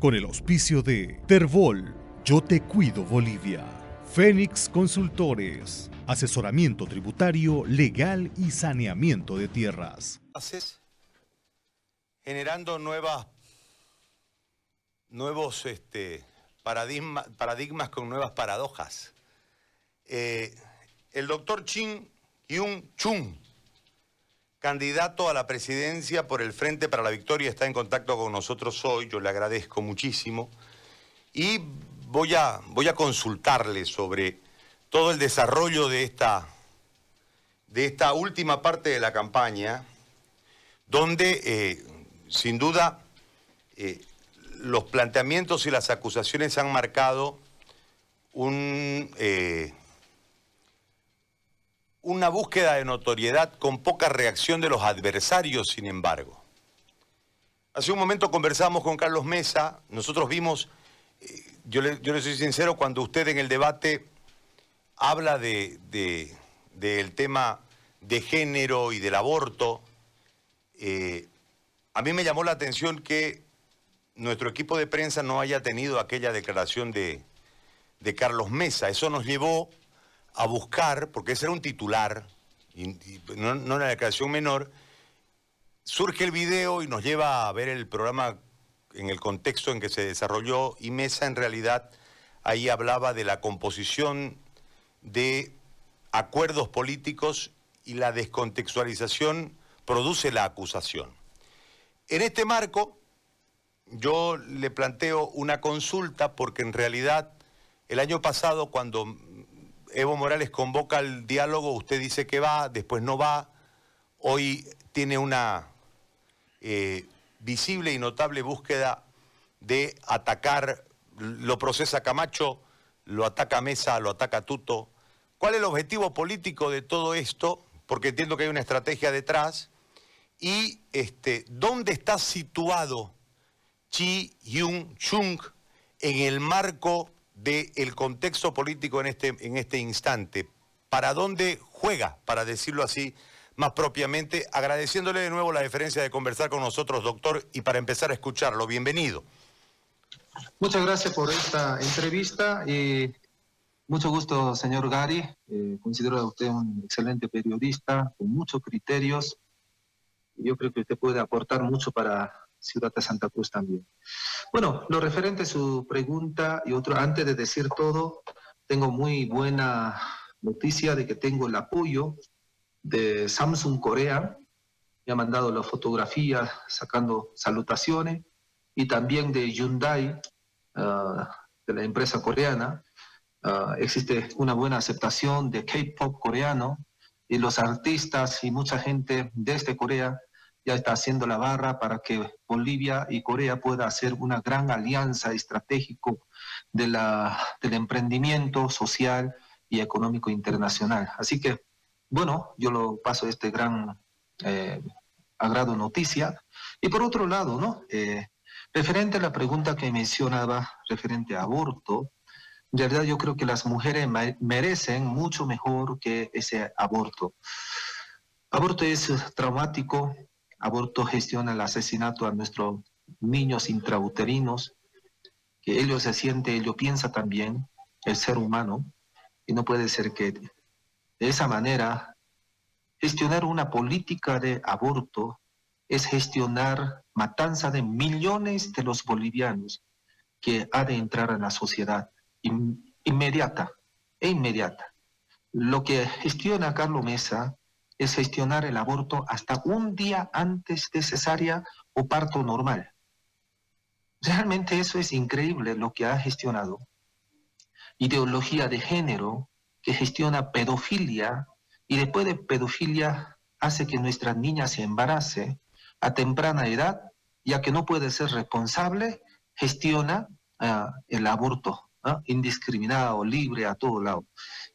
con el auspicio de Terbol, Yo Te Cuido Bolivia, Fénix Consultores, asesoramiento tributario, legal y saneamiento de tierras. Generando nuevas, nuevos este, paradigmas con nuevas paradojas. Eh, el doctor Chin Hyun Chung, candidato a la presidencia por el Frente para la Victoria, está en contacto con nosotros hoy, yo le agradezco muchísimo, y voy a, voy a consultarle sobre todo el desarrollo de esta, de esta última parte de la campaña, donde eh, sin duda eh, los planteamientos y las acusaciones han marcado un, eh, una búsqueda de notoriedad con poca reacción de los adversarios, sin embargo. Hace un momento conversamos con Carlos Mesa, nosotros vimos, eh, yo, le, soy sincero, cuando usted en el debate habla de, del tema de género y del aborto, eh, a mí me llamó la atención que nuestro equipo de prensa no haya tenido aquella declaración de, de Carlos Mesa. Eso nos llevó a buscar, porque ese era un titular, y, no, una declaración menor, surge el video y nos lleva a ver el programa en el contexto en que se desarrolló y Mesa en realidad ahí hablaba de la composición de acuerdos políticos y la descontextualización produce la acusación. En este marco, yo le planteo una consulta porque en realidad el año pasado cuando Evo Morales convoca al diálogo, usted dice que va, después no va, hoy tiene una eh, visible y notable búsqueda de atacar, lo procesa Camacho, lo ataca Mesa, lo ataca Tuto. ¿Cuál es el objetivo político de todo esto? Porque entiendo que hay una estrategia detrás. Y este, ¿dónde está situado Chi Yung Chung en el marco del contexto político en este, en este instante. ¿Para dónde juega, para decirlo así más propiamente? Agradeciéndole de nuevo la deferencia de conversar con nosotros, doctor, y para empezar a escucharlo. Bienvenido. Muchas gracias por esta entrevista y mucho gusto, señor Gary. Eh, considero a usted un excelente periodista con muchos criterios. Yo creo que usted puede aportar mucho para Ciudad de Santa Cruz también. Bueno, lo referente a su pregunta y otro, antes de decir todo, tengo muy buena noticia de que tengo el apoyo de Samsung Corea. Me ha mandado la fotografía sacando salutaciones y también de Hyundai, ah, de la empresa coreana. Ah, existe una buena aceptación de K-pop coreano y los artistas y mucha gente desde Corea ya está haciendo la barra para que Bolivia y Corea puedan hacer una gran alianza estratégica de la, del emprendimiento social y económico internacional. Así que, bueno, yo lo paso este gran eh, agrado noticia. Y por otro lado, ¿no? Eh, referente a la pregunta que mencionaba, referente a aborto, en realidad yo creo que las mujeres merecen mucho mejor que ese aborto. Aborto es traumático, Aborto gestiona el asesinato a nuestros niños intrauterinos, que ellos se siente, ellos piensa también, el ser humano, y no puede ser que de esa manera gestionar una política de aborto es gestionar matanza de millones de los bolivianos que ha de entrar en la sociedad inmediata e inmediata. Lo que gestiona Carlos Mesa es gestionar el aborto hasta un día antes de cesárea o parto normal. Realmente eso es increíble lo que ha gestionado. Ideología de género que gestiona pedofilia y después de pedofilia hace que nuestra niña se embarace a temprana edad, ya que no puede ser responsable, gestiona ah, el aborto indiscriminado, libre, a todo lado.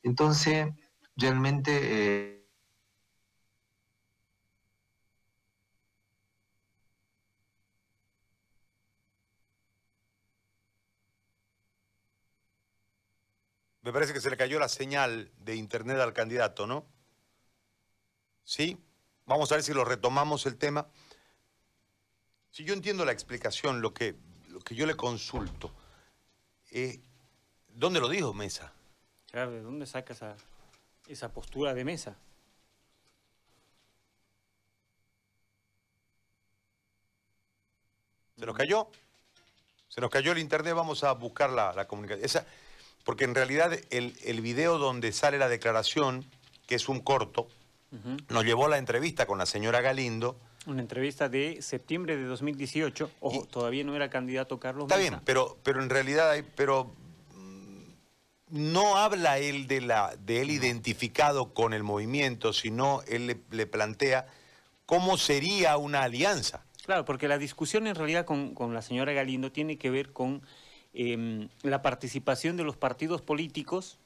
Entonces, realmente... Eh, Me parece que se le cayó la señal de internet al candidato, ¿no? ¿Sí? Vamos a ver si lo retomamos el tema. Si yo entiendo la explicación, lo que, lo que yo le consulto es, ¿dónde lo dijo Mesa? Claro, ¿de dónde saca esa, esa postura de Mesa? ¿Se nos cayó? Se nos cayó el internet, vamos a buscar la, comunicación. Esa, porque en realidad el, el, video donde sale la declaración, que es un corto, nos llevó a la entrevista con la señora Galindo. Una entrevista de septiembre de 2018. Ojo, todavía no era candidato Carlos Está bien, pero, pero en realidad hay, pero mm, no habla él de, la, de él identificado con el movimiento, sino él le plantea cómo sería una alianza. Claro, porque la discusión en realidad con, la señora Galindo tiene que ver con em, la participación de los partidos políticos,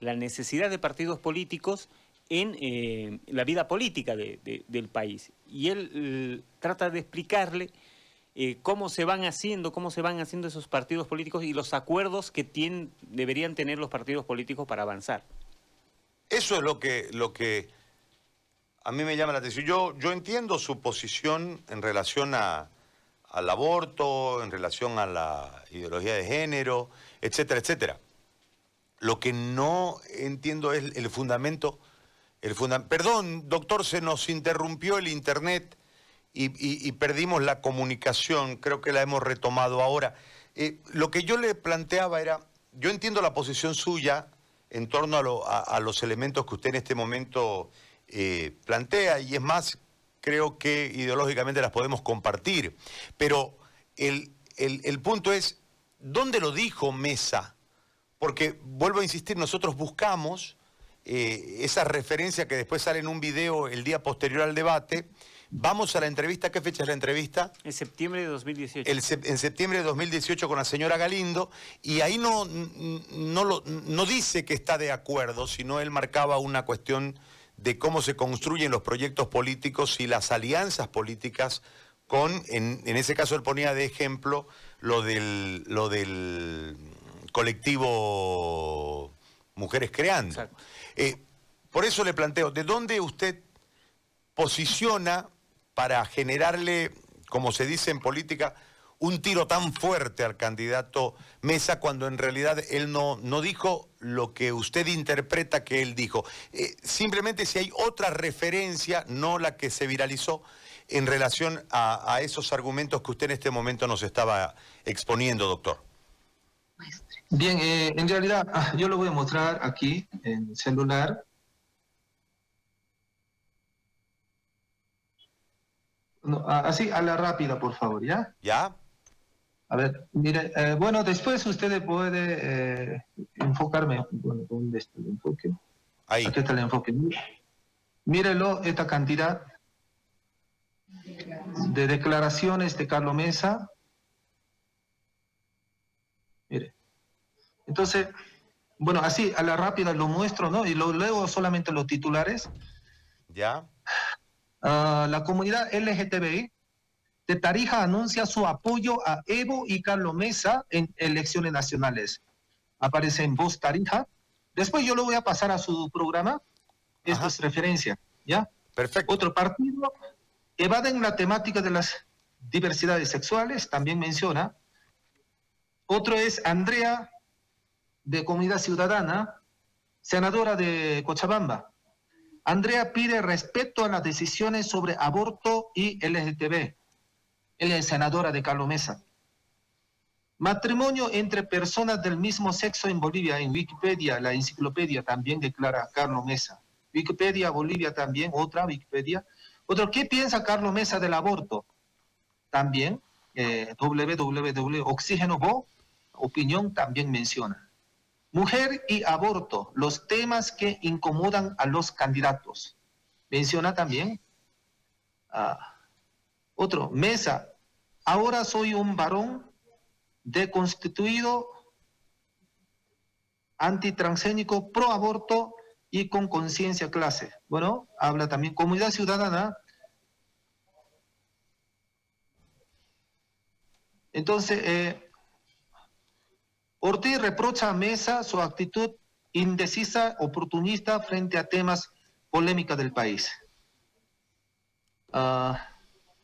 la necesidad de partidos políticos en eh, la vida política del país. Y él trata de explicarle eh, cómo se van haciendo, cómo se van haciendo esos partidos políticos y los acuerdos que tienen, deberían tener los partidos políticos para avanzar. Eso es lo que, lo que a mí me llama la atención. Yo, yo entiendo su posición en relación al aborto, en relación a la ideología de género, etcétera, etcétera. Lo que no entiendo es el fundamento. El Perdón, doctor, se nos interrumpió el internet y, perdimos la comunicación. Creo que la hemos retomado ahora. Eh, lo que yo le planteaba era, yo entiendo la posición suya en torno a los elementos que usted en este momento eh, plantea, y es más, creo que ideológicamente las podemos compartir. Pero el, el, punto es, ¿dónde lo dijo Mesa? Porque, vuelvo a insistir, nosotros buscamos eh, esa referencia que después sale en un video el día posterior al debate. Vamos a la entrevista, ¿qué fecha es la entrevista? En septiembre de 2018. en septiembre de 2018 con la señora Galindo, y ahí no, no, lo, no dice que está de acuerdo, sino él marcaba una cuestión de cómo se construyen los proyectos políticos y las alianzas políticas con, en, ese caso él ponía de ejemplo lo del, lo del colectivo Mujeres Creando. Eh, por eso le planteo, ¿de dónde usted posiciona para generarle, como se dice en política, un tiro tan fuerte al candidato Mesa cuando en realidad él no, no dijo lo que usted interpreta que él dijo. Eh, simplemente si hay otra referencia, no la que se viralizó, en relación a, esos argumentos que usted en este momento nos estaba exponiendo, doctor. Bien, eh, en realidad ah, yo lo voy a mostrar aquí en celular. Ah, así, a la rápida, por favor, ¿ya? ¿Ya? A ver, mire, eh, bueno, después usted puede eh, enfocarme. Bueno, ¿dónde está el enfoque? Ahí. Aquí está el enfoque. Mírelo, esta cantidad de declaraciones de Carlos Mesa. Mire. Entonces, bueno, así a la rápida lo muestro, ¿no? Y lo leo solamente los titulares. Ya. Ah, la comunidad LGTBI de Tarija anuncia su apoyo a Evo y Carlos Mesa en elecciones nacionales. Aparece en Voz Tarija. Después yo lo voy a pasar a su programa. Esto es referencia, ¿ya? Perfecto. Otro partido evaden la temática de las diversidades sexuales, también menciona. Otro es Andrea, de Comunidad Ciudadana, senadora de Cochabamba. Andrea pide respeto a las decisiones sobre aborto y LGTB. Ella es senadora de Carlos Mesa. Matrimonio entre personas del mismo sexo en Bolivia, en Wikipedia, la enciclopedia también declara Carlos Mesa. Wikipedia, Bolivia también, otra Wikipedia. Otro, ¿qué piensa Carlos Mesa del aborto? También, eh, www, Oxígeno Bo, opinión también menciona. Mujer y aborto, los temas que incomodan a los candidatos. Menciona también. Otro, Mesa, ahora soy un varón deconstituido, antitransgénico, pro aborto y con conciencia clase. Bueno, habla también comunidad ciudadana. Entonces, eh, Ortiz reprocha a Mesa su actitud indecisa, oportunista frente a temas polémicos del país. Ah,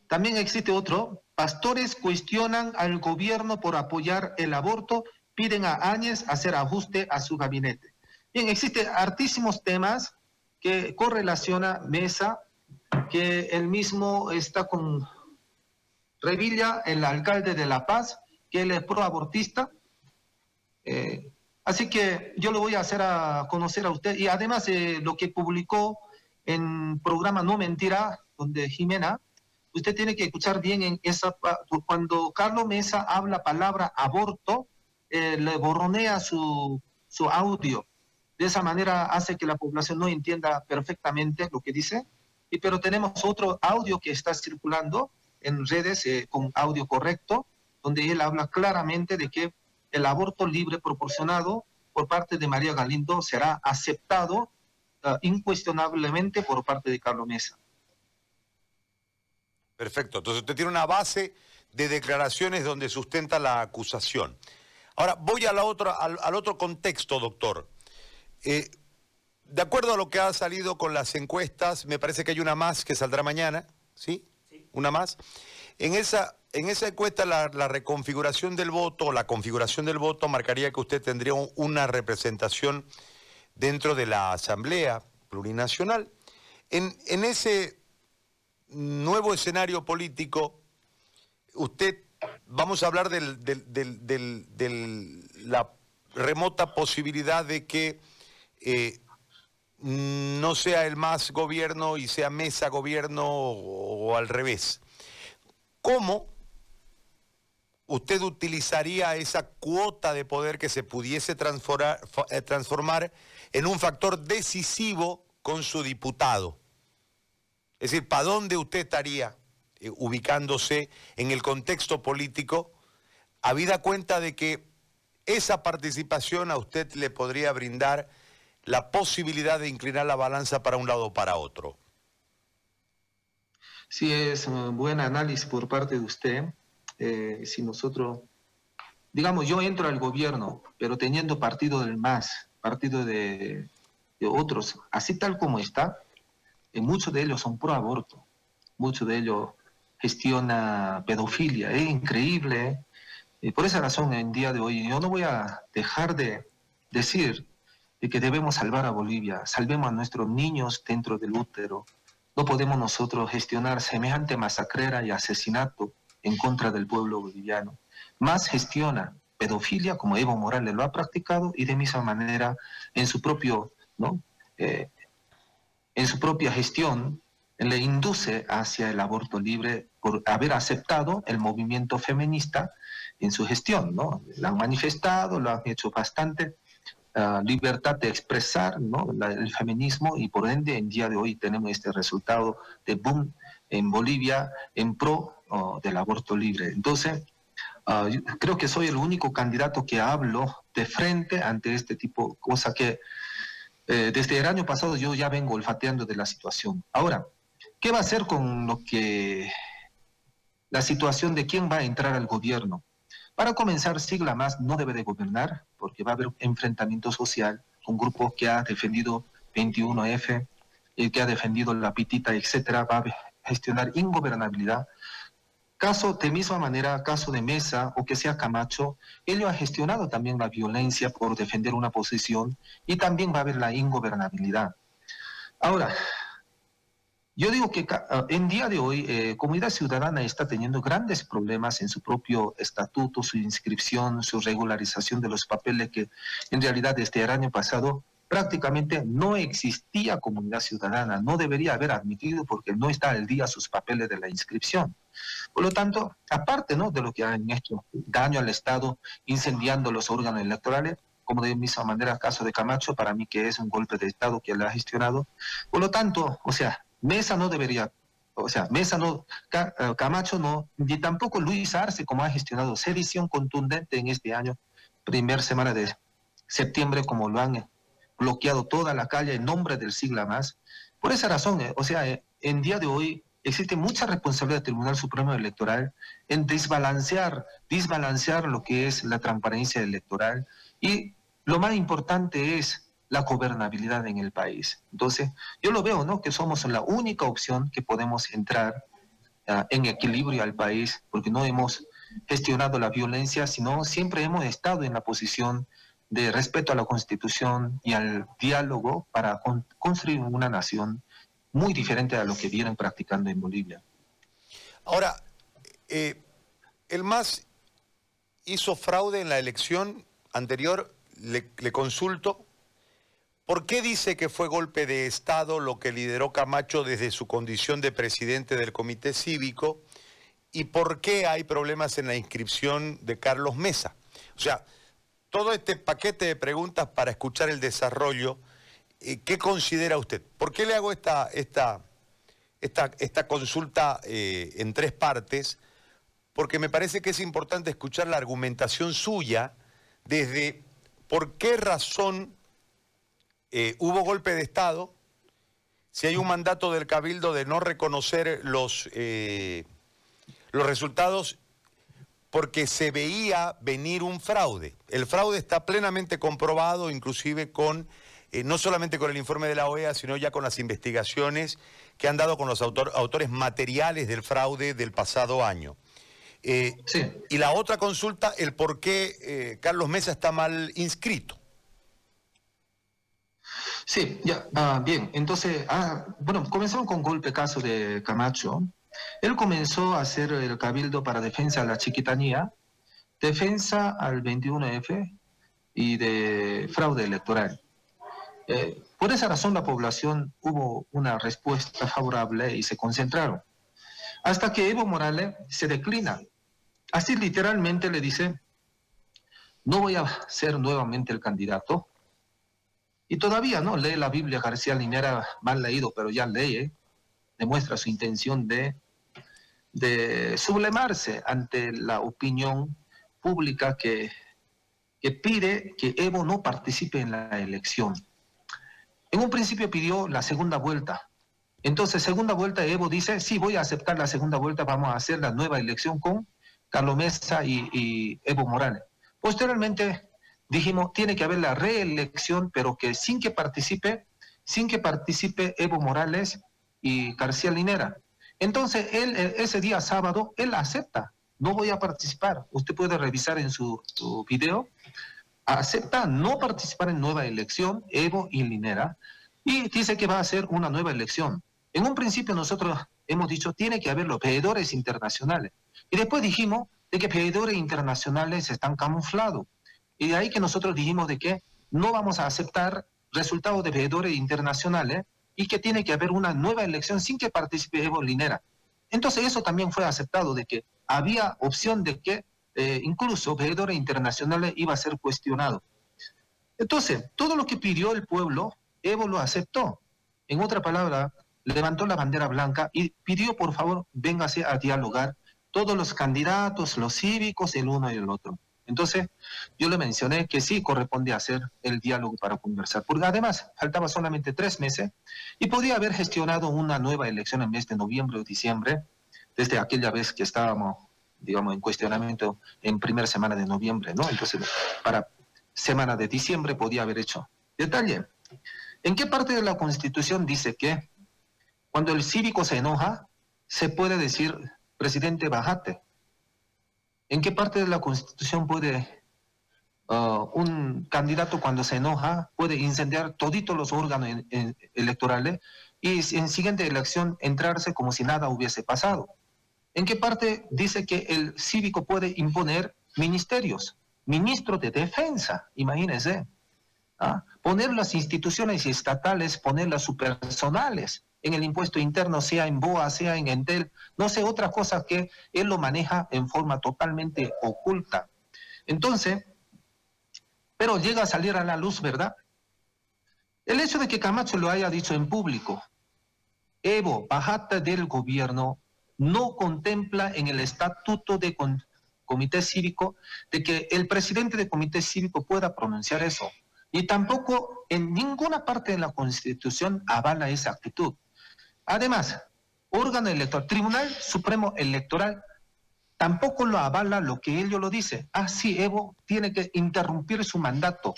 también existe otro, Pastores cuestionan al gobierno por apoyar el aborto, piden a Áñez hacer ajuste a su gabinete. Bien, existen hartísimos temas que correlaciona Mesa, que él mismo está con Revilla, el alcalde de La Paz, que él es proabortista. Eh, así que yo lo voy a hacer a conocer a usted. Y además eh, lo que publicó en programa No Mentira, donde Jimena, usted tiene que escuchar bien en esa cuando Carlos Mesa habla palabra aborto, eh, le borronea su, su audio. De esa manera hace que la población no entienda perfectamente lo que dice. Y pero tenemos otro audio que está circulando en redes eh, con audio correcto, donde él habla claramente de que el aborto libre proporcionado por parte de María Galindo será aceptado uh, incuestionablemente por parte de Carlos Mesa. Perfecto, entonces usted tiene una base de declaraciones donde sustenta la acusación. Ahora, voy a la otra, al, al otro contexto, doctor. Eh, de acuerdo a lo que ha salido con las encuestas, me parece que hay una más que saldrá mañana, ¿sí? una más. En esa, en esa encuesta la, reconfiguración del voto, la configuración del voto marcaría que usted tendría una representación dentro de la Asamblea Plurinacional. En, en ese nuevo escenario político, usted, vamos a hablar de la remota posibilidad de que eh, no sea el más gobierno y sea mesa gobierno o, al revés. ¿Cómo usted utilizaría esa cuota de poder que se pudiese transformar, eh, transformar en un factor decisivo con su diputado? Es decir, ¿para dónde usted estaría eh, ubicándose en el contexto político, habida cuenta de que esa participación a usted le podría brindar la posibilidad de inclinar la balanza para un lado o para otro. Sí, es un buen análisis por parte de usted. Eh, si nosotros, digamos, yo entro al gobierno, pero teniendo partido del MAS, partido de, otros, así tal como está, muchos de ellos son pro aborto, muchos de ellos gestiona pedofilia, es increíble. Y por esa razón, en día de hoy, yo no voy a dejar de decir de que debemos salvar a Bolivia, salvemos a nuestros niños dentro del útero. No podemos nosotros gestionar semejante masacrera y asesinato en contra del pueblo boliviano. Más gestiona pedofilia, como Evo Morales lo ha practicado, y de misma manera en su propio, ¿no? Eh, en su propia gestión le induce hacia el aborto libre por haber aceptado el movimiento feminista en su gestión, ¿no? Lo han manifestado, lo han hecho bastante, libertad de expresar el feminismo y por ende en día de hoy tenemos este resultado de boom en Bolivia en pro del aborto libre. Entonces, ah, creo que soy el único candidato que hablo de frente ante este tipo, cosa que eh, desde el año pasado yo ya vengo olfateando de la situación. Ahora, ¿qué va a hacer con lo que la situación de quién va a entrar al gobierno? Para comenzar, Sigla Más no debe de gobernar porque va a haber enfrentamiento social con grupos que ha defendido 21F, el que ha defendido la pitita, etcétera, va a gestionar ingobernabilidad. Caso de misma manera, caso de Mesa o que sea Camacho, ello ha gestionado también la violencia por defender una posición y también va a haber la ingobernabilidad. Ahora, yo digo que ah, en día de hoy, eh, Comunidad Ciudadana está teniendo grandes problemas en su propio estatuto, su inscripción, su regularización de los papeles que en realidad desde el año pasado prácticamente no existía Comunidad Ciudadana, no debería haber admitido porque no está al día sus papeles de la inscripción. Por lo tanto, aparte ¿no? de lo que han hecho daño al Estado incendiando los órganos electorales, como de misma manera caso de Camacho, para mí que es un golpe de Estado que le ha gestionado. Por lo tanto, o sea, Mesa no debería, o sea, Mesa no, eh, Camacho no, ni tampoco Luis Arce, como ha gestionado sedición contundente en este año, primer semana de septiembre, como lo han bloqueado toda la calle en nombre del sigla más. Por esa razón, eh, o sea, eh, en día de hoy existe mucha responsabilidad del Tribunal Supremo Electoral en desbalancear, desbalancear lo que es la transparencia electoral y lo más importante es la gobernabilidad en el país. Entonces, yo lo veo, ¿no? Que somos la única opción que podemos entrar ah, en equilibrio al país, porque no hemos gestionado la violencia, sino siempre hemos estado en la posición de respeto a la Constitución y al diálogo para construir una nación muy diferente a lo que vienen practicando en Bolivia. Ahora, eh, el MAS hizo fraude en la elección anterior, le, le consulto. ¿Por qué dice que fue golpe de Estado lo que lideró Camacho desde su condición de presidente del Comité Cívico? ¿Y por qué hay problemas en la inscripción de Carlos Mesa? O sea, todo este paquete de preguntas para escuchar el desarrollo, eh, ¿qué considera usted? ¿Por qué le hago esta, esta, esta, esta consulta eh, en tres partes? Porque me parece que es importante escuchar la argumentación suya desde por qué razón eh, hubo golpe de Estado, si hay un mandato del Cabildo de no reconocer los, los resultados porque se veía venir un fraude. El fraude está plenamente comprobado, inclusive con, eh, no solamente con el informe de la OEA, sino ya con las investigaciones que han dado con los autores materiales del fraude del pasado año. Eh, y la otra consulta, el por qué eh, Carlos Mesa está mal inscrito. Sí, ya, ah, bien. Entonces, ah, bueno, comenzamos con golpe caso de Camacho. Él comenzó a hacer el cabildo para defensa de la chiquitanía, defensa al 21F y de fraude electoral. Eh, por esa razón la población hubo una respuesta favorable y se concentraron. Hasta que Evo Morales se declina. Así literalmente le dice, no voy a ser nuevamente el candidato. Y todavía no lee la Biblia García Linera mal leído, pero ya lee, demuestra su intención de de sublemarse ante la opinión pública que, que pide que Evo no participe en la elección. En un principio pidió la segunda vuelta. Entonces, segunda vuelta, Evo dice, sí, voy a aceptar la segunda vuelta, vamos a hacer la nueva elección con Carlos Mesa y, y Evo Morales. Posteriormente dijimos, tiene que haber la reelección, pero que sin que participe, sin que participe Evo Morales y García Linera. Entonces, él, eh, ese día sábado, él acepta, no voy a participar. Usted puede revisar en su, video, acepta no participar en nueva elección, Evo y Linera, y dice que va a hacer una nueva elección. En un principio nosotros hemos dicho, tiene que haber los veedores internacionales. Y después dijimos de que veedores internacionales están camuflados. Y de ahí que nosotros dijimos de que no vamos a aceptar resultados de veedores internacionales y que tiene que haber una nueva elección sin que participe Evo Linera. Entonces eso también fue aceptado, de que había opción de que eh, incluso veedores internacionales iba a ser cuestionado. Entonces, todo lo que pidió el pueblo, Evo lo aceptó. En otra palabra, levantó la bandera blanca y pidió, por favor, véngase a dialogar todos los candidatos, los cívicos, el uno y el otro. Entonces, yo le mencioné que sí corresponde hacer el diálogo para conversar, porque además faltaba solamente tres meses y podía haber gestionado una nueva elección en mes de noviembre o diciembre, desde aquella vez que estábamos, digamos, en cuestionamiento en primera semana de noviembre, ¿no? Entonces, para semana de diciembre podía haber hecho. Detalle, ¿en qué parte de la Constitución dice que cuando el cívico se enoja, se puede decir, presidente, bajate? ¿En qué parte de la Constitución puede uh, un candidato cuando se enoja puede incendiar toditos los órganos electorales y en siguiente elección entrarse como si nada hubiese pasado? ¿En qué parte dice que el cívico puede imponer ministerios? Ministro de defensa, imagínense. ¿ah? Poner las instituciones estatales, ponerlas superpersonales en el impuesto interno, sea en BOA, sea en Entel, no sé, otra cosa que él lo maneja en forma totalmente oculta. Entonces, pero llega a salir a la luz, ¿verdad? El hecho de que Camacho lo haya dicho en público, Evo, bajata del gobierno, no contempla en el estatuto de comité cívico de que el presidente del comité cívico pueda pronunciar eso. Y tampoco en ninguna parte de la Constitución avala esa actitud. Además, órgano electoral, Tribunal Supremo Electoral, tampoco lo avala lo que ello lo dice. Ah, sí, Evo tiene que interrumpir su mandato.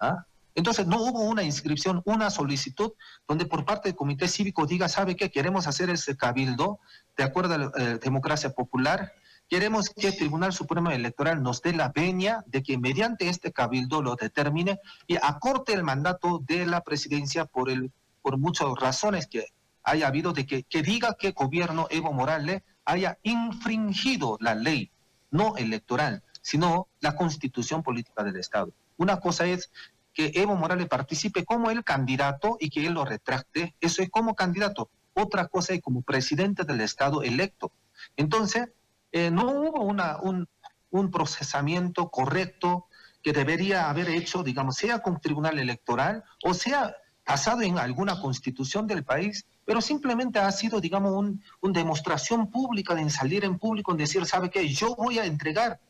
¿Ah? Entonces no hubo una inscripción, una solicitud donde por parte del comité cívico diga, ¿sabe qué? Queremos hacer este cabildo de acuerdo a la eh, democracia popular. Queremos que el Tribunal Supremo Electoral nos dé la veña de que mediante este cabildo lo determine y acorte el mandato de la presidencia por, el, por muchas razones que haya habido, de que, que diga que gobierno Evo Morales haya infringido la ley, no electoral, sino la constitución política del Estado. Una cosa es que Evo Morales participe como el candidato y que él lo retracte, eso es como candidato. Otra cosa es como presidente del Estado electo. Entonces, eh, no hubo una, un, un procesamiento correcto que debería haber hecho, digamos, sea con tribunal electoral o sea basado en alguna constitución del país, pero simplemente ha sido, digamos, una demostración pública de salir en público, en decir, ¿sabe qué? Yo voy a entregar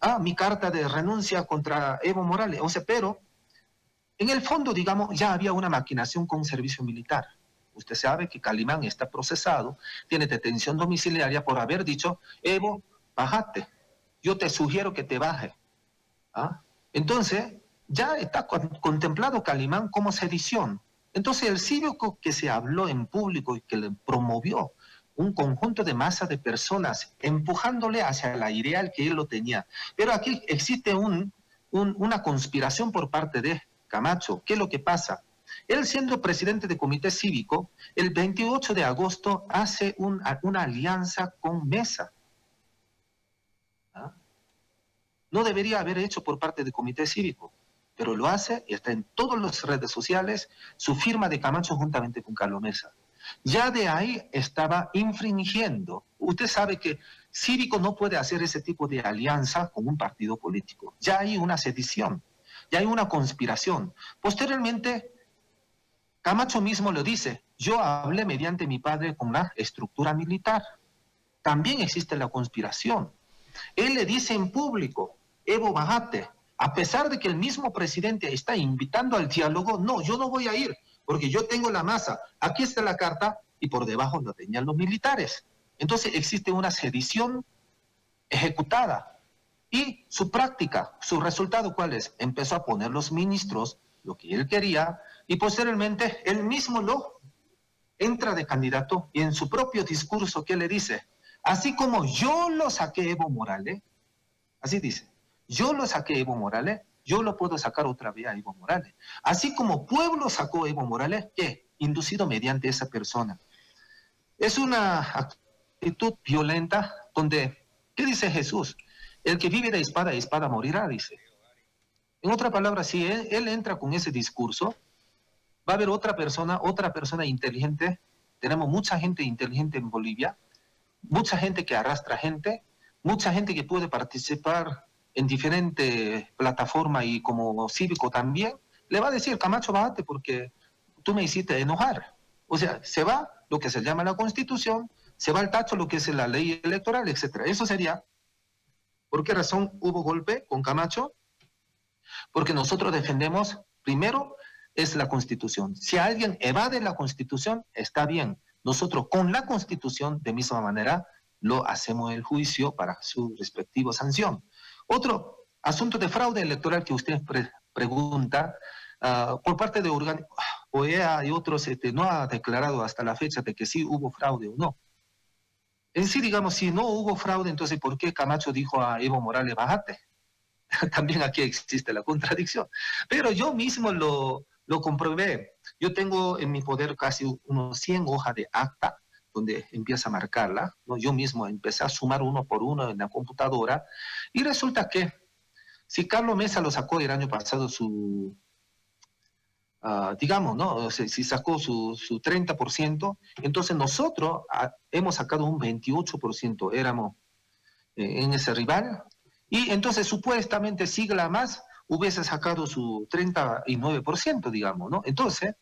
ah, mi carta de renuncia contra Evo Morales. O sea, pero en el fondo, digamos, ya había una maquinación con servicio militar. Usted sabe que Calimán está procesado, tiene detención domiciliaria por haber dicho, Evo, bájate, yo te sugiero que te baje. ¿Ah? Entonces, ya está contemplado Calimán como sedición. Entonces, el cívico que se habló en público y que le promovió un conjunto de masa de personas empujándole hacia la ideal que él lo tenía. Pero aquí existe un, una conspiración por parte de Camacho, ¿qué es lo que pasa? Él siendo presidente de comité cívico, el 28 de agosto hace una alianza con Mesa. ¿Ah? No debería haber hecho por parte del comité cívico, pero lo hace y está en todas las redes sociales su firma de Camacho juntamente con Carlos Mesa. Ya de ahí estaba infringiendo. Usted sabe que Cívico no puede hacer ese tipo de alianza con un partido político. Ya hay una sedición y hay una conspiración. Posteriormente, Camacho mismo lo dice, yo hablé mediante mi padre con la estructura militar. También existe la conspiración. Él le dice en público, Evo, bajate. A pesar de que el mismo presidente está invitando al diálogo, no, yo no voy a ir, porque yo tengo la masa. Aquí está la carta y por debajo lo tenían los militares. Entonces existe una sedición ejecutada y su práctica, su resultado, ¿cuál es? Empezó a poner los ministros, lo que él quería, y posteriormente él mismo lo entra de candidato y en su propio discurso, ¿qué le dice? Así como yo lo saqué Evo Morales, así dice, yo lo saqué Evo Morales, yo lo puedo sacar otra vez a Evo Morales. Así como pueblo sacó Evo Morales, ¿qué? Inducido mediante esa persona. Es una actitud violenta donde, ¿qué dice Jesús? El que vive de espada a espada morirá, dice. En otra palabra, si él, entra con ese discurso, va a haber otra persona, otra persona inteligente. Tenemos mucha gente inteligente en Bolivia, mucha gente que arrastra gente, mucha gente que puede participar en diferentes plataformas y como cívico también, le va a decir, Camacho, bájate porque tú me hiciste enojar. O sea, se va lo que se llama la constitución, se va al tacho lo que es la ley electoral, etc. Eso sería ¿Por qué razón hubo golpe con Camacho? Porque nosotros defendemos, primero, es la Constitución. Si alguien evade la Constitución, está bien. Nosotros con la Constitución, de misma manera, lo hacemos el juicio para su respectiva sanción. Otro asunto de fraude electoral que usted pregunta, ah, por parte de OEA y otros, este, no ha declarado hasta la fecha de que sí hubo fraude o no. En sí, digamos, si no hubo fraude, entonces ¿por qué Camacho dijo a Evo Morales, bájate? También aquí existe la contradicción. Pero yo mismo lo, lo comprobé. Yo tengo en mi poder casi unos 100 hojas de acta donde empieza a marcarla. ¿no? Yo mismo empecé a sumar uno por uno en la computadora y resulta que si Carlos Mesa lo sacó el año pasado su, Ah, digamos, ¿no? si sacó su, su 30%, entonces nosotros ah, hemos sacado un 28%, éramos eh, en ese rival, y entonces supuestamente Sigla más hubiese sacado su 39%, digamos, ¿no? Entonces,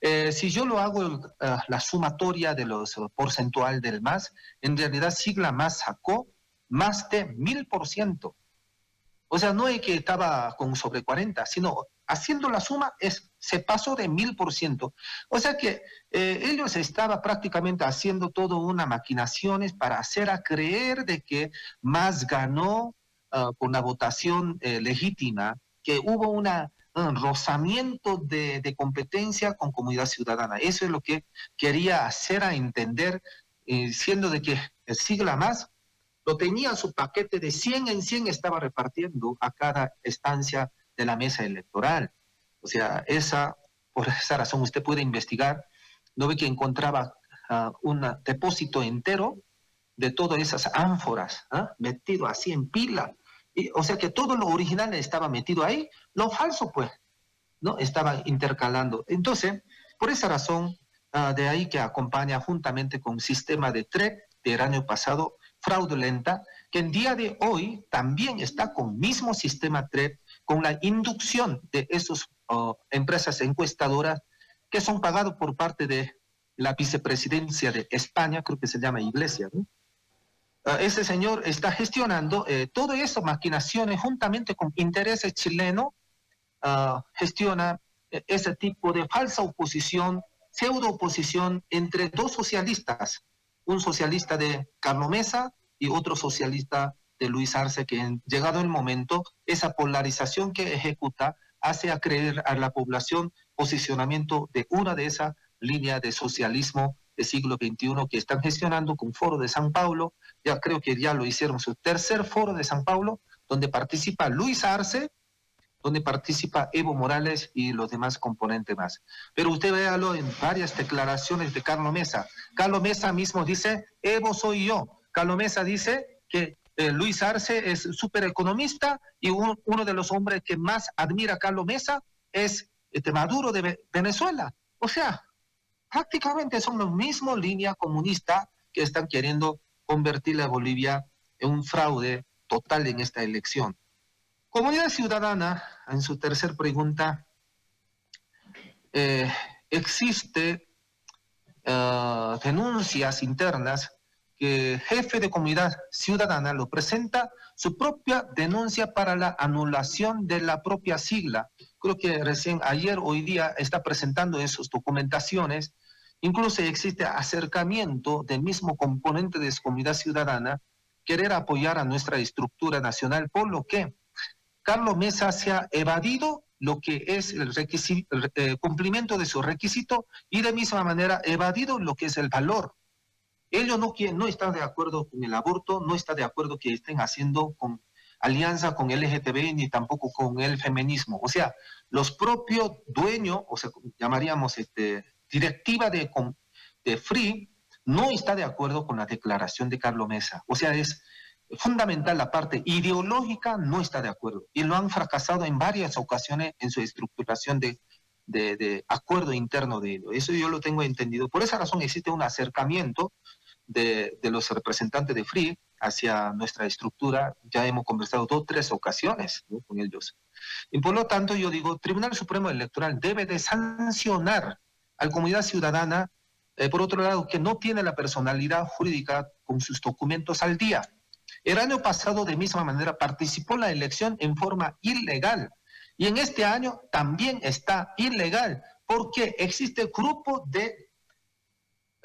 eh, si yo lo hago ah, la sumatoria de los porcentual del más, en realidad Sigla más sacó más de 1000%. O sea, no es que estaba con sobre 40, sino haciendo la suma es se pasó de mil por ciento. O sea que eh, ellos estaban prácticamente haciendo todo una maquinaciones para hacer a creer de que más ganó ah, con la votación eh, legítima, que hubo una un rozamiento de, de, competencia con comunidad ciudadana. Eso es lo que quería hacer a entender, eh, siendo de que el siglo más lo tenía su paquete de 100 en 100, estaba repartiendo a cada estancia de la mesa electoral. O sea, esa, por esa razón usted puede investigar, no ve que encontraba uh, un depósito entero de todas esas ánforas, ¿eh? metido así en pila. O sea que todo lo original estaba metido ahí, lo falso pues, ¿no? Estaba intercalando. Entonces, por esa razón, uh, de ahí que acompaña juntamente con un sistema de TREP del año pasado, fraudulenta, que en día de hoy también está con mismo sistema TREP, con la inducción de esas uh, empresas encuestadoras que son pagados por parte de la vicepresidencia de España, creo que se llama Iglesia. ¿no? Ese señor está gestionando eh, todas esas maquinaciones juntamente con intereses chilenos, uh, gestiona eh, ese tipo de falsa oposición, pseudo oposición entre dos socialistas, un socialista de Carlos Mesa y otro socialista de Luis Arce, que en, llegado el momento, esa polarización que ejecuta hace a creer a la población posicionamiento de una de esas líneas de socialismo del siglo XXI que están gestionando con Foro de San Paulo, ya creo que ya lo hicieron su tercer Foro de San Paulo, donde participa Luis Arce, donde participa Evo Morales y los demás componentes más. Pero usted véalo en varias declaraciones de Carlos Mesa. Carlos Mesa mismo dice, Evo soy yo. Carlos Mesa dice que eh, Luis Arce es súper economista y un, uno de los hombres que más admira a Carlos Mesa es este Maduro de Venezuela. O sea, prácticamente son los mismos líneas comunistas que están queriendo convertir a Bolivia en un fraude total en esta elección. Comunidad ciudadana, en su tercer pregunta, eh, existe uh, denuncias internas que jefe de comunidad ciudadana lo presenta su propia denuncia para la anulación de la propia sigla. Creo que recién ayer, hoy día, está presentando esas documentaciones. Incluso existe acercamiento del mismo componente de comunidad ciudadana, querer apoyar a nuestra estructura nacional, por lo que Carlos Mesa se ha evadido lo que es el, el eh, cumplimiento de su requisito y de misma manera evadido lo que es el valor. Ellos no, no están de acuerdo con el aborto, no están de acuerdo que estén haciendo con alianza con el LGTB ni tampoco con el feminismo. O sea, los propios dueños, o sea, llamaríamos este, directiva de, de Free, no está de acuerdo con la declaración de Carlos Mesa. O sea, es fundamental, la parte ideológica no está de acuerdo y lo han fracasado en varias ocasiones en su estructuración de, de, de acuerdo interno de ello. Eso yo lo tengo entendido. Por esa razón existe un acercamiento de, los representantes de FRI hacia nuestra estructura. Ya hemos conversado dos, tres ocasiones con ellos. Y por lo tanto yo digo, Tribunal Supremo Electoral debe de sancionar a la comunidad ciudadana, eh, por otro lado, que no tiene la personalidad jurídica con sus documentos al día el año pasado, de misma manera, participó en la elección en forma ilegal. Y en este año también está ilegal, porque existe grupo de,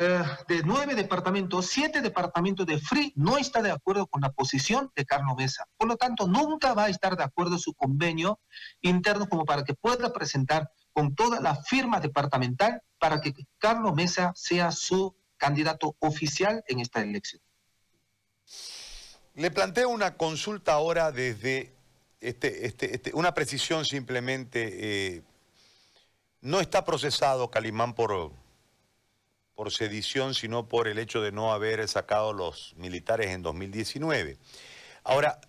eh, de nueve departamentos, siete departamentos de FRI no está de acuerdo con la posición de Carlos Mesa. Por lo tanto, nunca va a estar de acuerdo su convenio interno como para que pueda presentar con toda la firma departamental para que Carlos Mesa sea su candidato oficial en esta elección. Le planteo una consulta ahora desde este, este, este, una precisión simplemente. Eh, no está procesado Calimán por, por sedición, sino por el hecho de no haber sacado los militares en 2019. Ahora,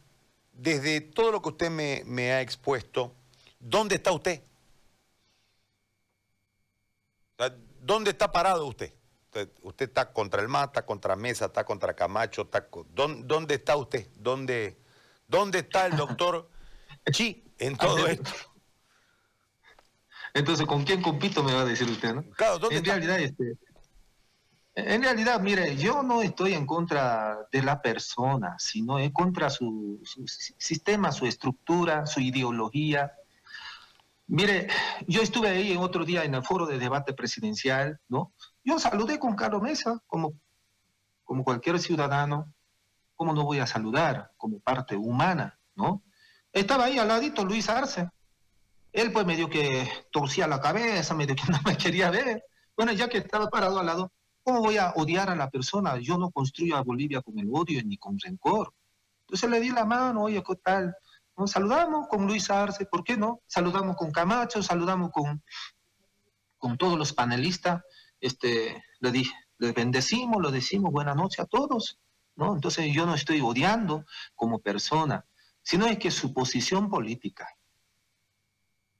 desde todo lo que usted me, me ha expuesto, ¿dónde está usted? ¿Dónde está parado usted? Usted, está contra el MAS, está contra Mesa, está contra Camacho, está, ¿dónde, está usted? ¿Dónde, ¿Dónde está el doctor Chi en todo esto? Entonces, ¿con quién compito me va a decir usted, no? Claro, ¿dónde en realidad, este, en realidad, mire, yo no estoy en contra de la persona, sino en contra su, su sistema, su estructura, su ideología. Mire, yo estuve ahí en otro día en el foro de debate presidencial, ¿no? Yo saludé con Carlos Mesa como, como cualquier ciudadano. ¿Cómo no voy a saludar como parte humana, no? Estaba ahí al ladito Luis Arce. Él pues medio que torcía la cabeza, medio que no me quería ver. Bueno, ya que estaba parado al lado, ¿cómo voy a odiar a la persona? Yo no construyo a Bolivia con el odio ni con rencor. Entonces le di la mano, oye, ¿qué tal? Nos saludamos con Luis Arce, ¿por qué no? Saludamos con Camacho, saludamos con, con todos los panelistas. Este, le dije, le bendecimos, le decimos buena noche a todos, ¿no? Entonces yo no estoy odiando como persona, sino es que su posición política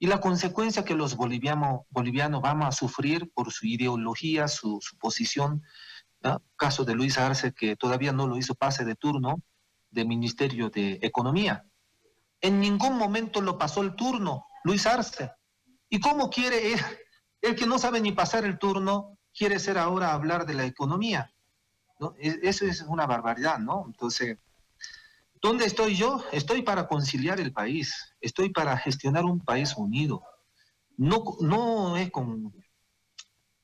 y la consecuencia que los bolivianos, bolivianos vamos a sufrir por su ideología, su, posición, caso de Luis Arce, que todavía no lo hizo pase de turno del Ministerio de Economía. En ningún momento lo pasó el turno, Luis Arce. ¿Y cómo quiere él, el que no sabe ni pasar el turno, quiere ser ahora hablar de la economía? ¿no? E, eso es una barbaridad, ¿no? Entonces, ¿Dónde estoy yo? Estoy para conciliar el país, estoy para gestionar un país unido. No, no, es con,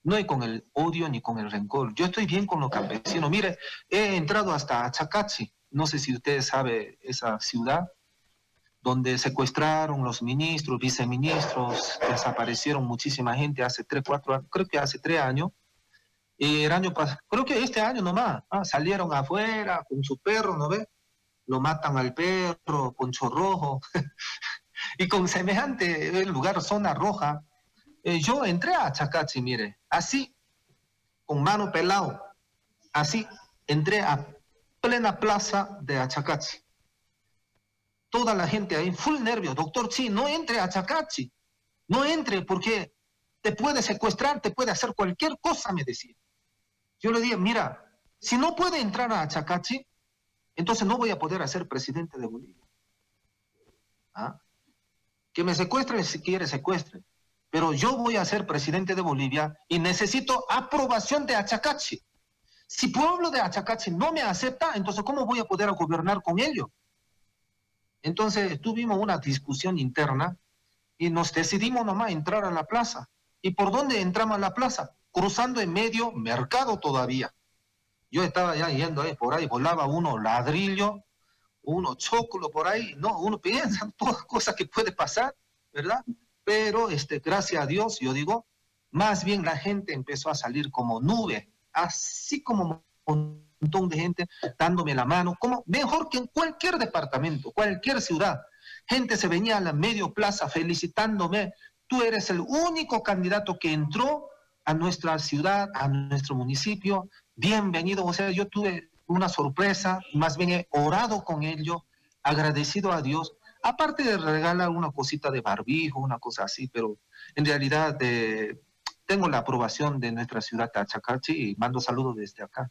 no es con el odio ni con el rencor. Yo estoy bien con los campesinos. Mire, he entrado hasta Achacachi, no sé si ustedes saben esa ciudad, donde secuestraron los ministros, viceministros, desaparecieron muchísima gente hace tres, cuatro creo que hace tres años. Y el año creo que este año nomás, ah, salieron afuera con su perro, ¿no ve? Lo matan al perro, Poncho Rojo, y con semejante lugar, zona roja, eh, yo entré a Chacachi, mire, así, con mano pelado, así, entré a plena plaza de Achacachi. Toda la gente ahí, full nervio, doctor Chi, no entre a Achacachi, no entre porque te puede secuestrar, te puede hacer cualquier cosa, me decía. Yo le dije, mira, si no puede entrar a Achacachi, entonces no voy a poder ser presidente de Bolivia. ¿Ah? Que me secuestre si quiere secuestre, pero yo voy a ser presidente de Bolivia y necesito aprobación de Achacachi. Si pueblo de Achacachi no me acepta, entonces ¿cómo voy a poder gobernar con ellos? Entonces tuvimos una discusión interna y nos decidimos nomás entrar a la plaza. ¿Y por dónde entramos a la plaza? Cruzando en medio mercado todavía. Yo estaba ya yendo por ahí volaba uno ladrillo, uno choclo por ahí, no, uno piensa en todas cosas que puede pasar, ¿verdad? Pero este, gracias a Dios, yo digo, más bien la gente empezó a salir como nube, así como un montón de gente dándome la mano, como mejor que en cualquier departamento, cualquier ciudad. Gente se venía a la medio plaza felicitándome, tú eres el único candidato que entró a nuestra ciudad, a nuestro municipio, bienvenido. O sea, yo tuve una sorpresa, más bien he orado con ellos, agradecido a Dios, aparte de regalar una cosita de barbijo, una cosa así, pero en realidad eh, tengo la aprobación de nuestra ciudad Tachacachi y mando saludos desde acá.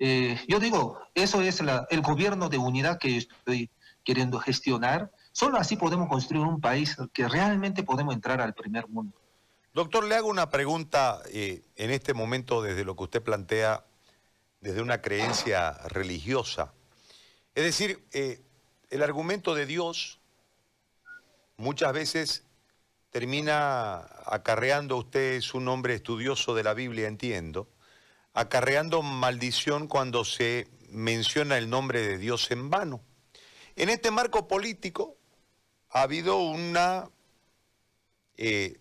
Eh, yo digo, eso es el gobierno de unidad que estoy queriendo gestionar. Solo así podemos construir un país que realmente podemos entrar al primer mundo. Doctor, le hago una pregunta eh, en este momento desde lo que usted plantea, desde una creencia religiosa. Es decir, eh, el argumento de Dios muchas veces termina acarreando, usted es un hombre estudioso de la Biblia, entiendo, acarreando maldición cuando se menciona el nombre de Dios en vano. En este marco político ha habido una eh,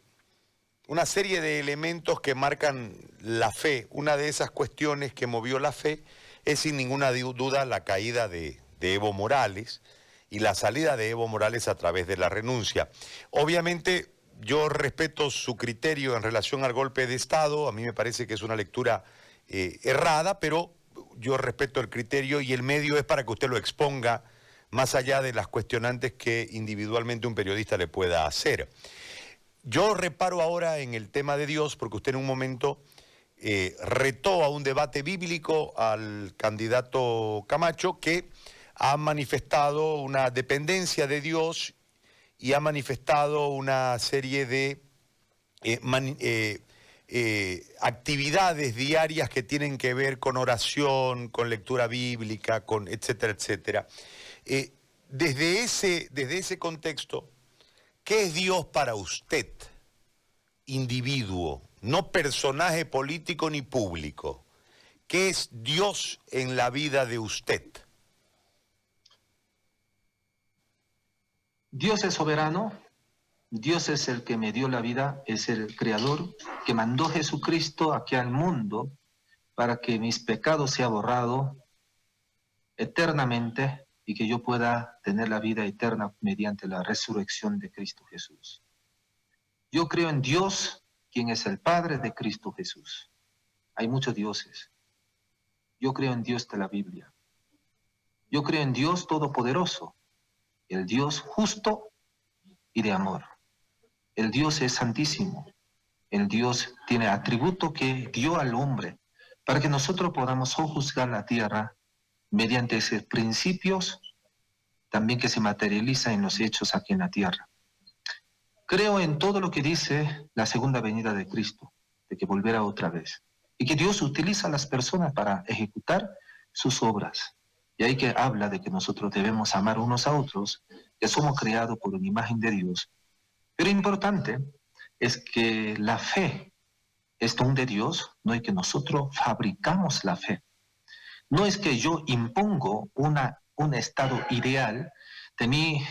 una serie de elementos que marcan la fe. Una de esas cuestiones que movió la fe es sin ninguna duda la caída de, Evo Morales y la salida de Evo Morales a través de la renuncia. Obviamente yo respeto su criterio en relación al golpe de Estado, a mí me parece que es una lectura eh, errada, pero yo respeto el criterio y el medio es para que usted lo exponga más allá de las cuestionantes que individualmente un periodista le pueda hacer. Yo reparo ahora en el tema de Dios porque usted en un momento eh, retó a un debate bíblico al candidato Camacho que ha manifestado una dependencia de Dios y ha manifestado una serie de eh, eh, actividades diarias que tienen que ver con oración, con lectura bíblica, con etcétera, etcétera. desde, ese, desde ese contexto, ¿Qué es Dios para usted, individuo, no personaje político ni público? ¿Qué es Dios en la vida de usted? Dios es soberano, Dios es el que me dio la vida, es el creador que mandó Jesucristo aquí al mundo para que mis pecados sean borrados eternamente y que yo pueda tener la vida eterna mediante la resurrección de Cristo Jesús. Yo creo en Dios, quien es el Padre de Cristo Jesús. Hay muchos dioses. Yo creo en Dios de la Biblia. Yo creo en Dios Todopoderoso, el Dios justo y de amor. El Dios es santísimo. El Dios tiene atributo que dio al hombre para que nosotros podamos juzgar la tierra mediante esos principios también que se materializa en los hechos aquí en la tierra. Creo en todo lo que dice la segunda venida de Cristo, de que volverá otra vez, y que Dios utiliza a las personas para ejecutar sus obras. Y ahí que habla de que nosotros debemos amar unos a otros, que somos creados por una imagen de Dios pero importante es que la fe es don de Dios, no es que nosotros fabricamos la fe. No es que yo impongo una, un estado ideal de mi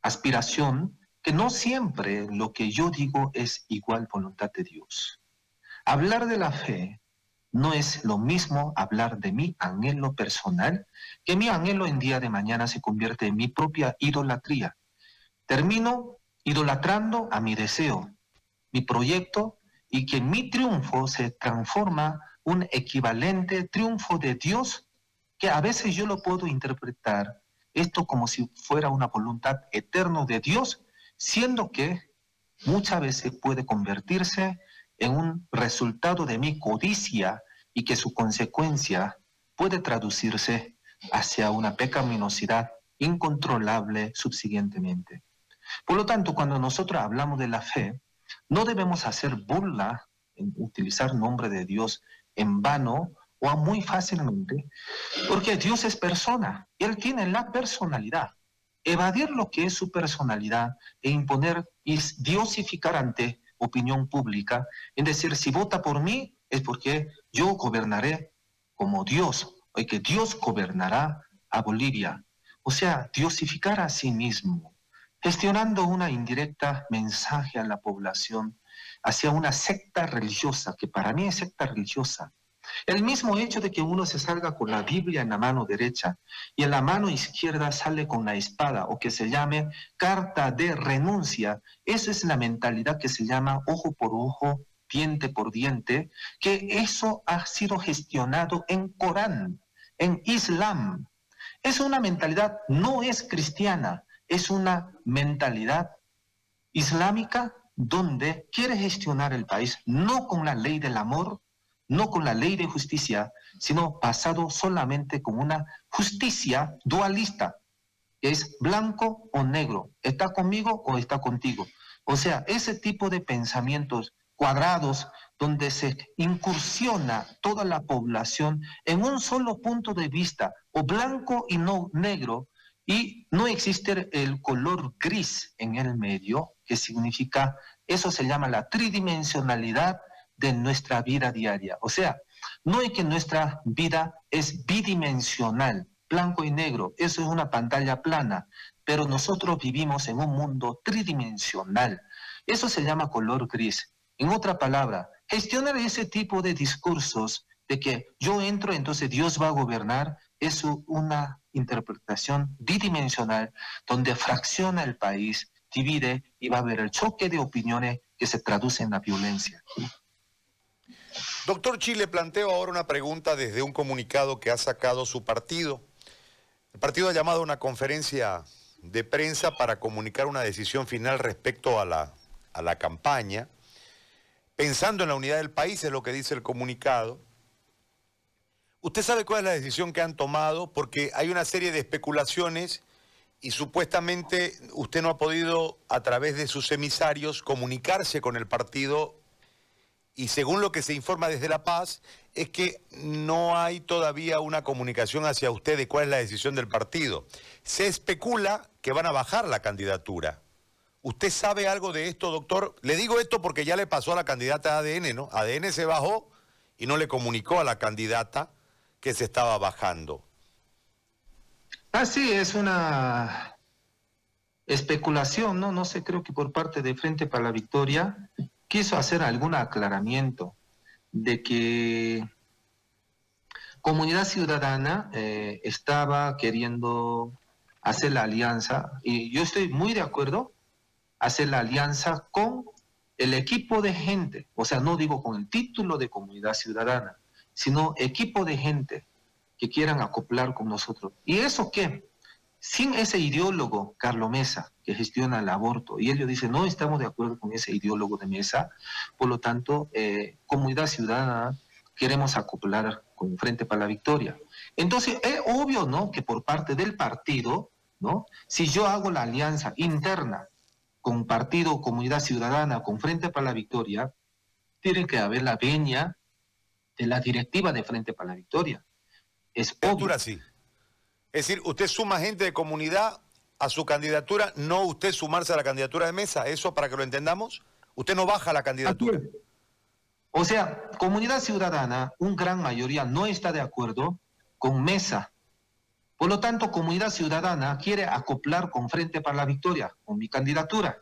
aspiración, que no siempre lo que yo digo es igual voluntad de Dios. Hablar de la fe no es lo mismo hablar de mi anhelo personal, que mi anhelo en día de mañana se convierte en mi propia idolatría. Termino idolatrando a mi deseo, mi proyecto, y que mi triunfo se transforma un equivalente triunfo de Dios, que a veces yo lo puedo interpretar esto como si fuera una voluntad eterna de Dios, siendo que muchas veces puede convertirse en un resultado de mi codicia y que su consecuencia puede traducirse hacia una pecaminosidad incontrolable subsiguientemente. Por lo tanto, cuando nosotros hablamos de la fe, no debemos hacer burla en utilizar nombre de Dios en vano o muy fácilmente, porque Dios es persona, Él tiene la personalidad. Evadir lo que es su personalidad e imponer y diosificar ante opinión pública, en decir, si vota por mí es porque yo gobernaré como Dios, o que Dios gobernará a Bolivia. O sea, diosificar a sí mismo gestionando una indirecta mensaje a la población hacia una secta religiosa, que para mí es secta religiosa. El mismo hecho de que uno se salga con la Biblia en la mano derecha y en la mano izquierda sale con la espada o que se llame carta de renuncia, esa es la mentalidad que se llama ojo por ojo, diente por diente, que eso ha sido gestionado en Corán, en Islam. Es una mentalidad, no es cristiana, es una mentalidad islámica donde quiere gestionar el país no con la ley del amor, no con la ley de justicia, sino basado solamente con una justicia dualista, es blanco o negro, está conmigo o está contigo. O sea, ese tipo de pensamientos cuadrados donde se incursiona toda la población en un solo punto de vista, o blanco y no negro, y no existe el color gris en el medio, que significa, eso se llama la tridimensionalidad de nuestra vida diaria. O sea, no es que nuestra vida es bidimensional, blanco y negro, eso es una pantalla plana, pero nosotros vivimos en un mundo tridimensional. Eso se llama color gris. En otra palabra, gestionar ese tipo de discursos de que yo entro, entonces Dios va a gobernar, es una interpretación bidimensional donde fracciona el país, divide y va a haber el choque de opiniones que se traduce en la violencia. Doctor Chile, planteo ahora una pregunta desde un comunicado que ha sacado su partido. El partido ha llamado a una conferencia de prensa para comunicar una decisión final respecto a la, a la campaña, pensando en la unidad del país, es lo que dice el comunicado. ¿Usted sabe cuál es la decisión que han tomado? Porque hay una serie de especulaciones y supuestamente usted no ha podido, a través de sus emisarios, comunicarse con el partido y según lo que se informa desde La Paz, es que no hay todavía una comunicación hacia usted de cuál es la decisión del partido. Se especula que van a bajar la candidatura. ¿Usted sabe algo de esto, doctor? Le digo esto porque ya le pasó a la candidata ADN, ¿no? ADN se bajó y no le comunicó a la candidata que se estaba bajando. Ah, sí, es una especulación, ¿no? No sé, creo que por parte de Frente para la Victoria quiso hacer algún aclaramiento de que Comunidad Ciudadana eh, estaba queriendo hacer la alianza, y yo estoy muy de acuerdo, hacer la alianza con el equipo de gente, o sea, no digo con el título de Comunidad Ciudadana, sino equipo de gente que quieran acoplar con nosotros. ¿Y eso qué? Sin ese ideólogo, Carlos Mesa, que gestiona el aborto, y ellos dicen, no estamos de acuerdo con ese ideólogo de Mesa, por lo tanto, eh, comunidad ciudadana, queremos acoplar con Frente para la Victoria. Entonces, es obvio, ¿no?, que por parte del partido, ¿no?, si yo hago la alianza interna con Partido Comunidad Ciudadana, con Frente para la Victoria, tiene que haber la veña de la directiva de Frente para la Victoria. Es obvio. sí. Es decir, usted suma gente de comunidad a su candidatura, no usted sumarse a la candidatura de mesa. Eso para que lo entendamos. Usted no baja la candidatura. O sea, comunidad ciudadana, un gran mayoría no está de acuerdo con mesa. Por lo tanto, comunidad ciudadana quiere acoplar con Frente para la Victoria, con mi candidatura.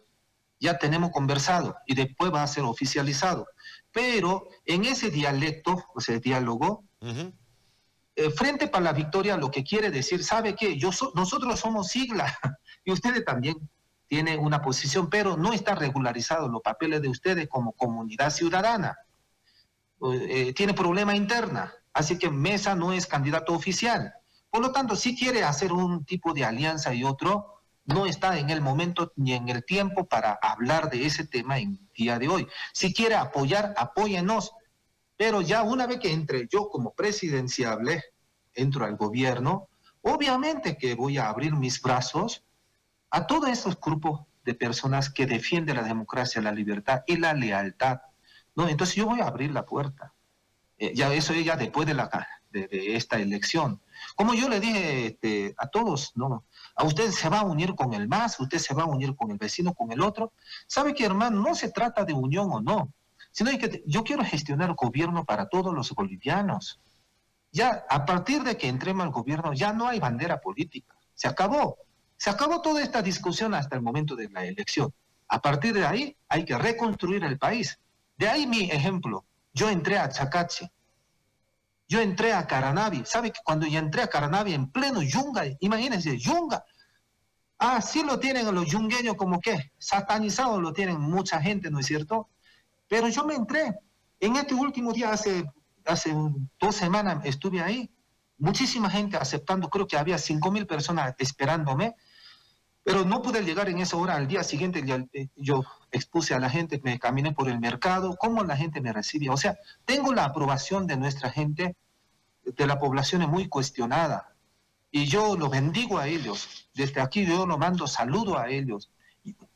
Ya tenemos conversado y después va a ser oficializado. Pero en ese dialecto, o sea, diálogo, eh, Frente para la Victoria lo que quiere decir, ¿sabe qué? Yo nosotros somos sigla y ustedes también tienen una posición, pero no está regularizado los papeles de ustedes como comunidad ciudadana. Eh, tiene problema interna, así que Mesa no es candidato oficial. Por lo tanto, si quiere hacer un tipo de alianza y otro, no está en el momento ni en el tiempo para hablar de ese tema en día de hoy. Si quiere apoyar, apóyenos. Pero ya una vez que entre yo como presidenciable, entro al gobierno, obviamente que voy a abrir mis brazos a todos esos grupos de personas que defienden la democracia, la libertad y la lealtad. ¿no? Entonces yo voy a abrir la puerta. Eh, ya eso ya después de, la, de esta elección. Como yo le dije este, a todos, ¿no? A usted se va a unir con el más, usted se va a unir con el vecino, con el otro. ¿Sabe que, hermano? No se trata de unión o no, sino que yo quiero gestionar gobierno para todos los bolivianos. Ya, a partir de que entremos al gobierno, ya no hay bandera política. Se acabó. Se acabó toda esta discusión hasta el momento de la elección. A partir de ahí, hay que reconstruir el país. De ahí mi ejemplo. Yo entré a Chacachi, yo entré a Caranavi, ¿sabe que cuando ya entré a Caranavi en pleno Yunga, imagínense, Yunga, ah, sí lo tienen los yungueños como que satanizado lo tienen mucha gente, ¿no es cierto? Pero yo me entré, en este último día, hace, hace dos semanas estuve ahí, muchísima gente aceptando, creo que había cinco mil personas esperándome, pero no pude llegar en esa hora. Al día siguiente eh, yo expuse a la gente, me caminé por el mercado, cómo la gente me recibía. O sea, tengo la aprobación de nuestra gente, de la población es muy cuestionada. Y yo lo bendigo a ellos. Desde aquí yo lo mando saludo a ellos.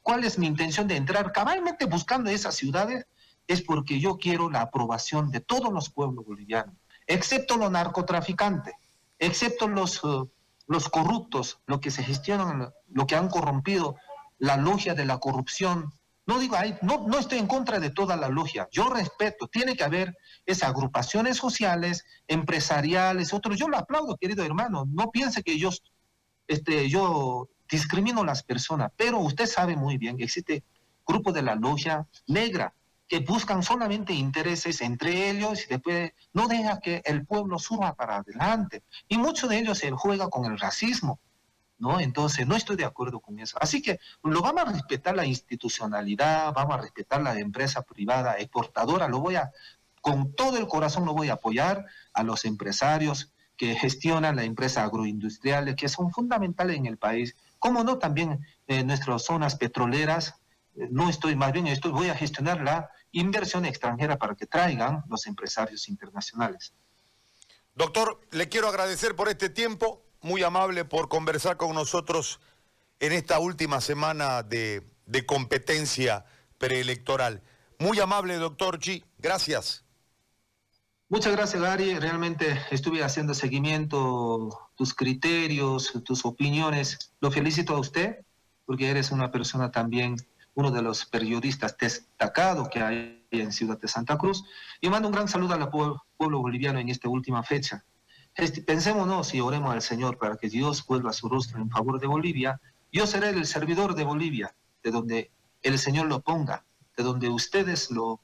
¿Cuál es mi intención de entrar cabalmente buscando esas ciudades? Es porque yo quiero la aprobación de todos los pueblos bolivianos, excepto los narcotraficantes, excepto los... Eh, los corruptos, lo que se gestionan, lo que han corrompido, la logia de la corrupción. No digo, no, no estoy en contra de toda la logia, yo respeto, tiene que haber esas agrupaciones sociales, empresariales, otros. Yo lo aplaudo, querido hermano, no piense que yo, este, yo discrimino a las personas, pero usted sabe muy bien que existe grupo de la logia negra, que buscan solamente intereses entre ellos y después no deja que el pueblo suba para adelante. Y muchos de ellos se juega con el racismo, ¿no? Entonces, no estoy de acuerdo con eso. Así que lo vamos a respetar la institucionalidad, vamos a respetar la empresa privada exportadora, lo voy a, con todo el corazón lo voy a apoyar a los empresarios que gestionan la empresa agroindustriales, que son fundamentales en el país, como no también en eh, nuestras zonas petroleras, no estoy, más bien estoy, voy a gestionar la inversión extranjera para que traigan los empresarios internacionales. Doctor, le quiero agradecer por este tiempo, muy amable por conversar con nosotros en esta última semana de, competencia preelectoral. Muy amable, doctor Chi, gracias. Muchas gracias, Gary. Realmente estuve haciendo seguimiento, tus criterios, tus opiniones. Lo felicito a usted porque eres una persona también uno de los periodistas destacados que hay en Ciudad de Santa Cruz. Y mando un gran saludo al pueblo, boliviano en esta última fecha. Este, pensémonos y oremos al Señor para que Dios vuelva su rostro en favor de Bolivia Yo seré el servidor de Bolivia, de donde el Señor lo ponga, de donde ustedes lo,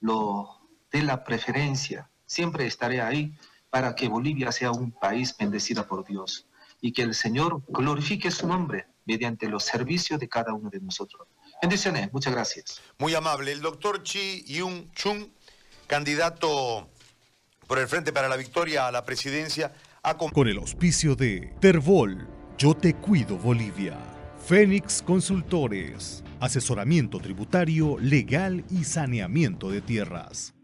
lo den la preferencia. Siempre estaré ahí para que Bolivia sea un país bendecido por Dios y que el Señor glorifique su nombre mediante los servicios de cada uno de nosotros. Bendiciones, muchas gracias. Muy amable. El doctor Chi Yun Chung, candidato por el Frente para la Victoria a la presidencia. Con el auspicio de Tervol, Yo Te Cuido Bolivia. Fénix Consultores, asesoramiento tributario, legal y saneamiento de tierras.